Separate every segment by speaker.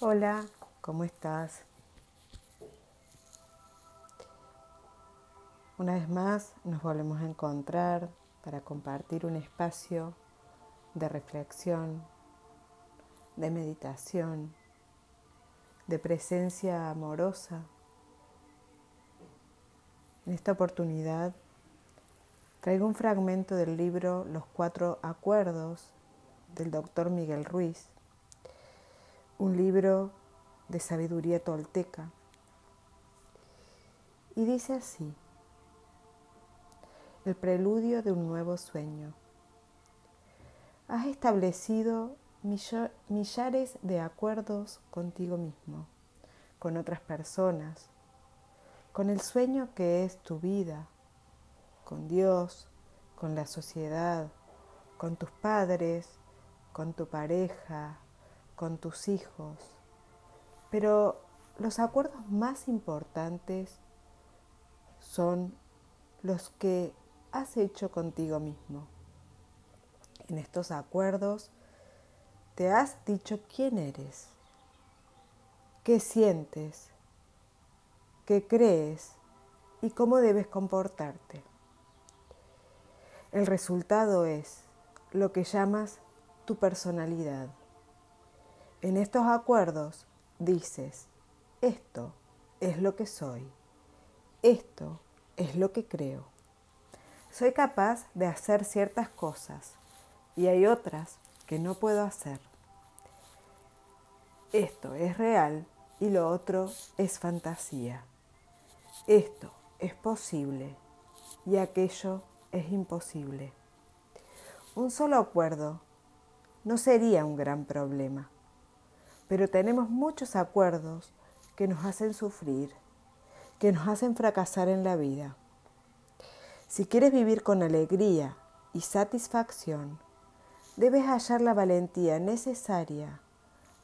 Speaker 1: Hola, ¿cómo estás? Una vez más nos volvemos a encontrar para compartir un espacio de reflexión, de meditación, de presencia amorosa. En esta oportunidad traigo un fragmento del libro Los Cuatro Acuerdos del doctor Miguel Ruiz un libro de sabiduría tolteca. Y dice así, el preludio de un nuevo sueño. Has establecido millares de acuerdos contigo mismo, con otras personas, con el sueño que es tu vida, con Dios, con la sociedad, con tus padres, con tu pareja, con tus hijos, pero los acuerdos más importantes son los que has hecho contigo mismo. En estos acuerdos te has dicho quién eres, qué sientes, qué crees y cómo debes comportarte. El resultado es lo que llamas tu personalidad. En estos acuerdos dices, esto es lo que soy, esto es lo que creo. Soy capaz de hacer ciertas cosas y hay otras que no puedo hacer. Esto es real y lo otro es fantasía. Esto es posible y aquello es imposible. Un solo acuerdo no sería un gran problema pero tenemos muchos acuerdos que nos hacen sufrir, que nos hacen fracasar en la vida. Si quieres vivir con alegría y satisfacción, debes hallar la valentía necesaria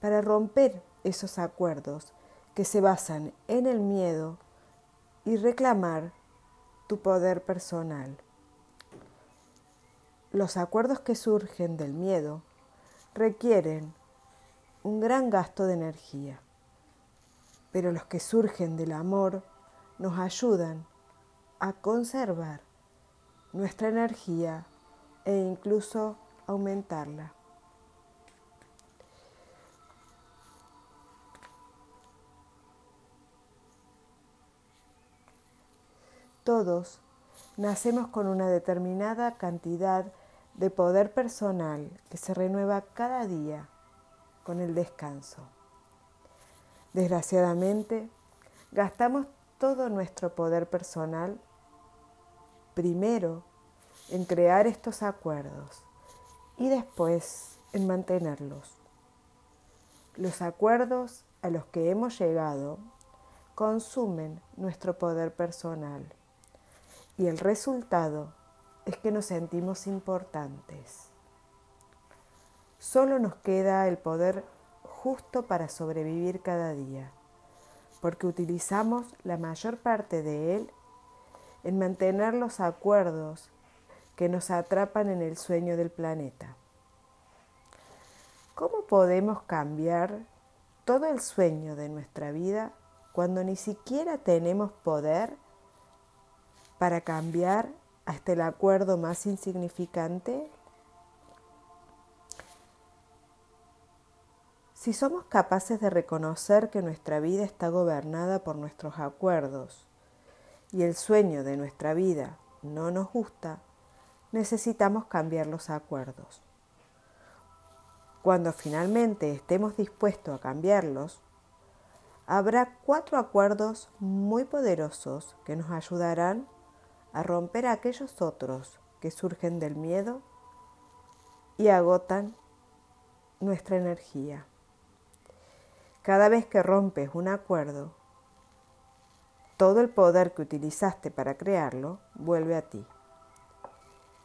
Speaker 1: para romper esos acuerdos que se basan en el miedo y reclamar tu poder personal. Los acuerdos que surgen del miedo requieren un gran gasto de energía, pero los que surgen del amor nos ayudan a conservar nuestra energía e incluso aumentarla. Todos nacemos con una determinada cantidad de poder personal que se renueva cada día con el descanso. Desgraciadamente, gastamos todo nuestro poder personal primero en crear estos acuerdos y después en mantenerlos. Los acuerdos a los que hemos llegado consumen nuestro poder personal y el resultado es que nos sentimos importantes. Solo nos queda el poder justo para sobrevivir cada día, porque utilizamos la mayor parte de él en mantener los acuerdos que nos atrapan en el sueño del planeta. ¿Cómo podemos cambiar todo el sueño de nuestra vida cuando ni siquiera tenemos poder para cambiar hasta el acuerdo más insignificante? Si somos capaces de reconocer que nuestra vida está gobernada por nuestros acuerdos y el sueño de nuestra vida no nos gusta, necesitamos cambiar los acuerdos. Cuando finalmente estemos dispuestos a cambiarlos, habrá cuatro acuerdos muy poderosos que nos ayudarán a romper aquellos otros que surgen del miedo y agotan nuestra energía. Cada vez que rompes un acuerdo, todo el poder que utilizaste para crearlo vuelve a ti.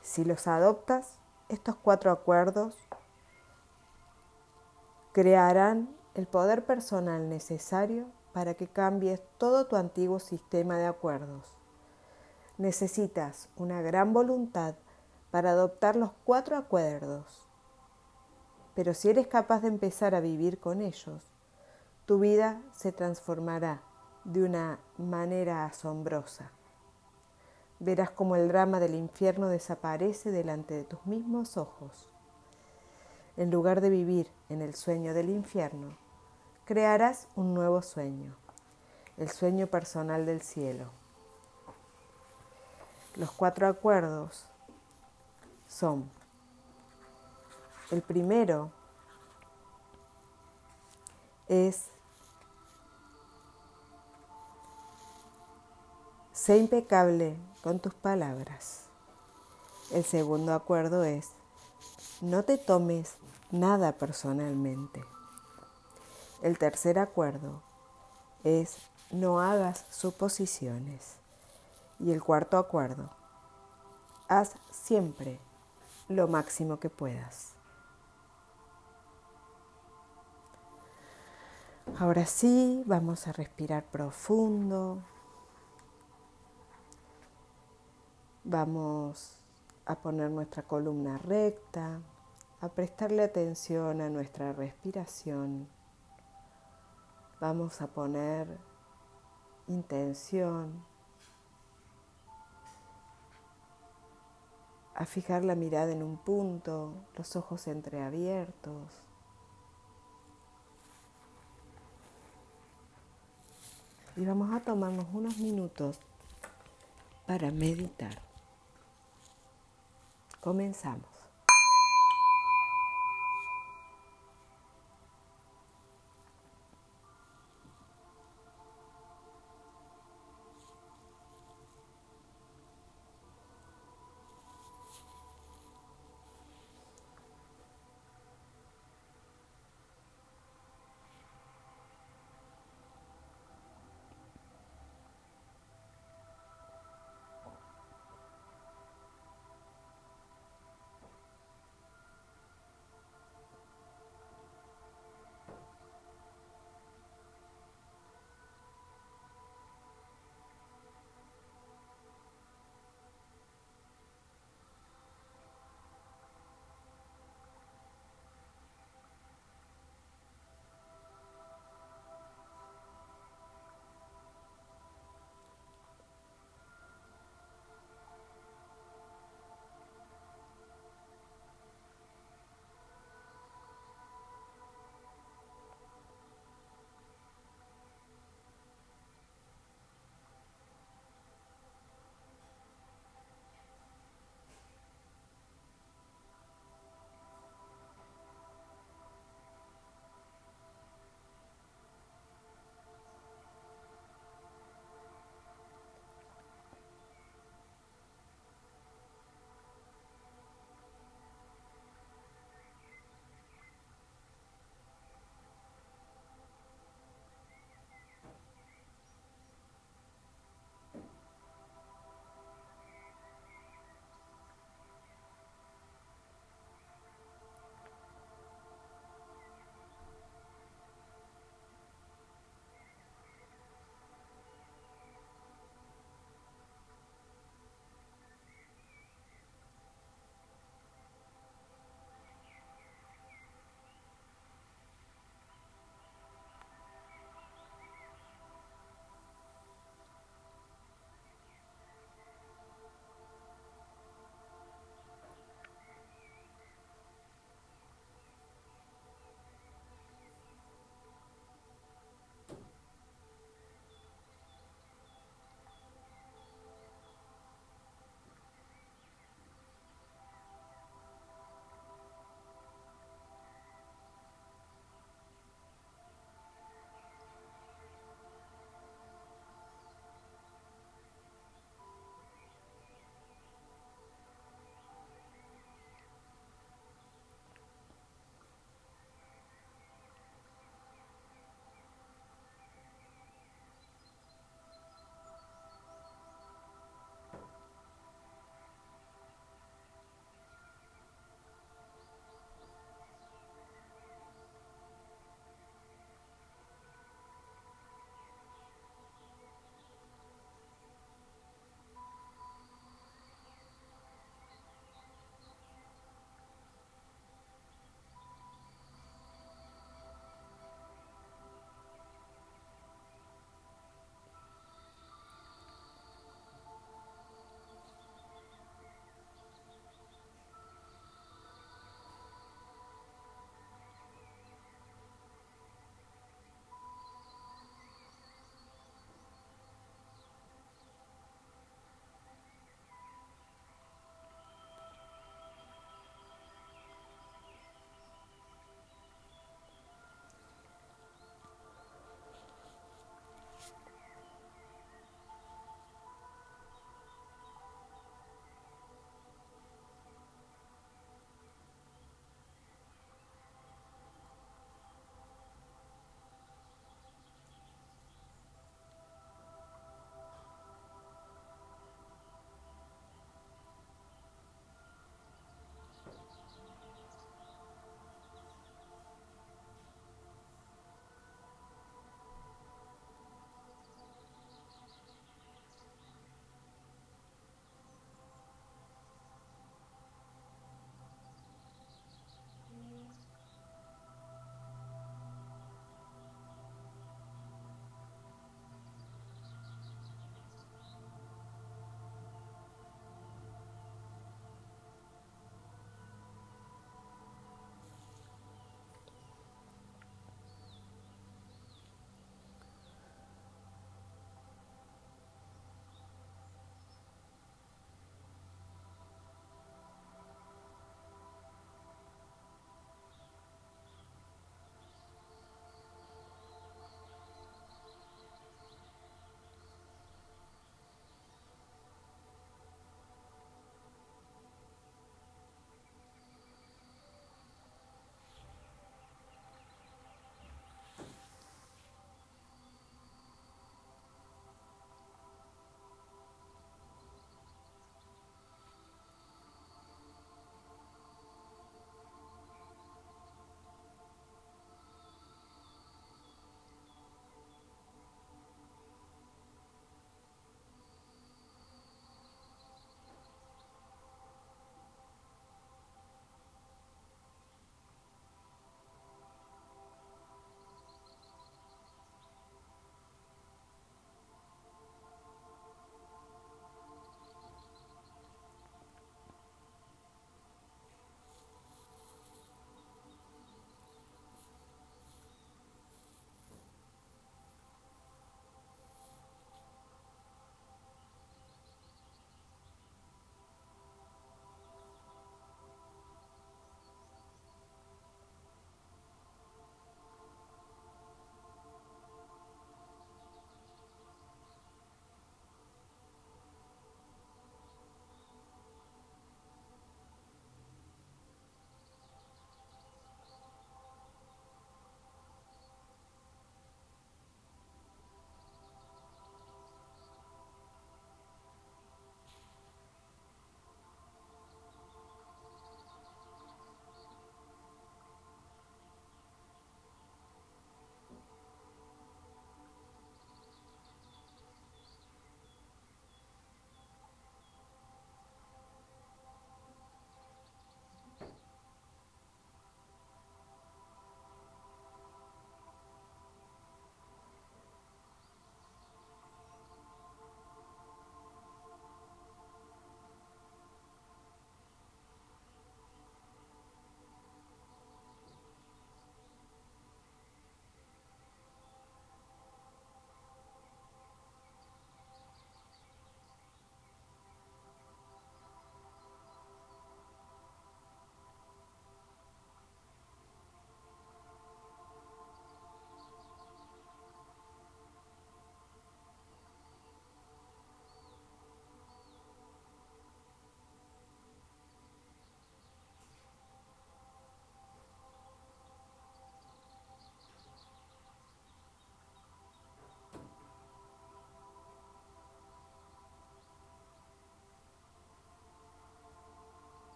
Speaker 1: Si los adoptas, estos cuatro acuerdos crearán el poder personal necesario para que cambies todo tu antiguo sistema de acuerdos. Necesitas una gran voluntad para adoptar los cuatro acuerdos, pero si eres capaz de empezar a vivir con ellos, tu vida se transformará de una manera asombrosa. Verás como el drama del infierno desaparece delante de tus mismos ojos. En lugar de vivir en el sueño del infierno, crearás un nuevo sueño, el sueño personal del cielo. Los cuatro acuerdos son, el primero es, sé impecable con tus palabras. El segundo acuerdo es, no te tomes nada personalmente. El tercer acuerdo es no hagas suposiciones. Y el cuarto acuerdo, haz siempre lo máximo que puedas. Ahora sí, vamos a respirar profundo. Vamos a poner nuestra columna recta, a prestarle atención a nuestra respiración. Vamos a poner intención, a fijar la mirada en un punto, los ojos entreabiertos. Y vamos a tomarnos unos minutos para meditar. Comenzamos.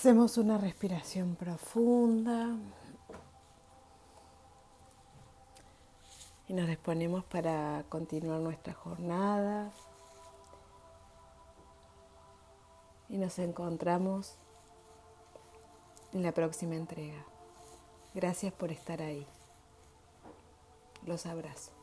Speaker 1: Hacemos una respiración profunda y nos disponemos para continuar nuestra jornada y nos encontramos en la próxima entrega. Gracias por estar ahí. Los abrazo.